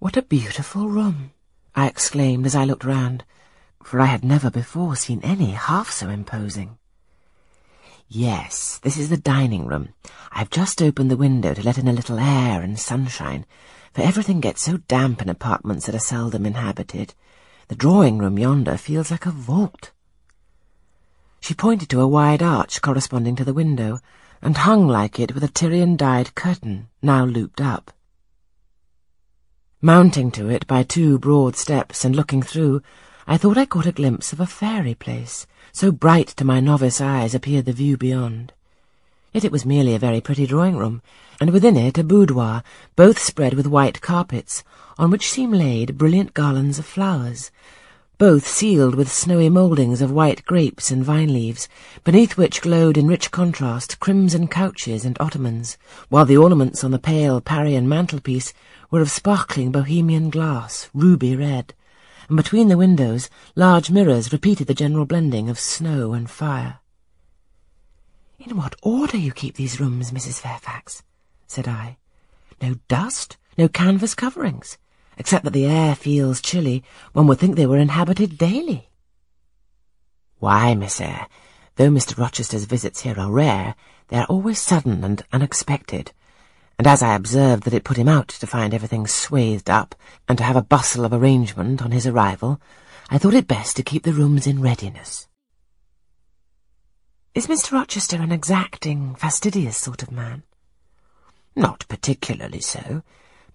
What a beautiful room, I exclaimed as I looked round, for I had never before seen any half so imposing. Yes, this is the dining room. I've just opened the window to let in a little air and sunshine, for everything gets so damp in apartments that are seldom inhabited. The drawing-room yonder feels like a vault. She pointed to a wide arch corresponding to the window, and hung like it with a Tyrian-dyed curtain, now looped up. Mounting to it by two broad steps and looking through, I thought I caught a glimpse of a fairy place, so bright to my novice eyes appeared the view beyond. Yet it was merely a very pretty drawing-room, and within it a boudoir, both spread with white carpets, on which seemed laid brilliant garlands of flowers, both ceiled with snowy mouldings of white grapes and vine leaves, beneath which glowed in rich contrast crimson couches and ottomans, while the ornaments on the pale Parian mantelpiece were of sparkling bohemian glass, ruby red and between the windows large mirrors repeated the general blending of snow and fire. In what order you keep these rooms, Mrs. Fairfax, said I. No dust, no canvas coverings, except that the air feels chilly. One would think they were inhabited daily. Why, Miss Eyre, though Mr. Rochester's visits here are rare, they are always sudden and unexpected, and as I observed that it put him out to find everything swathed up and to have a bustle of arrangement on his arrival, I thought it best to keep the rooms in readiness. Is Mr. Rochester an exacting, fastidious sort of man? Not particularly so,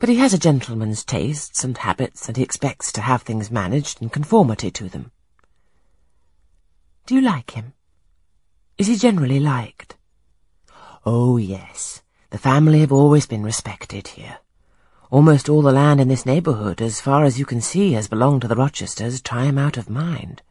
but he has a gentleman's tastes and habits, and he expects to have things managed in conformity to them. Do you like him? Is he generally liked? Oh, yes. The family have always been respected here. Almost all the land in this neighbourhood, as far as you can see, has belonged to the Rochesters time out of mind.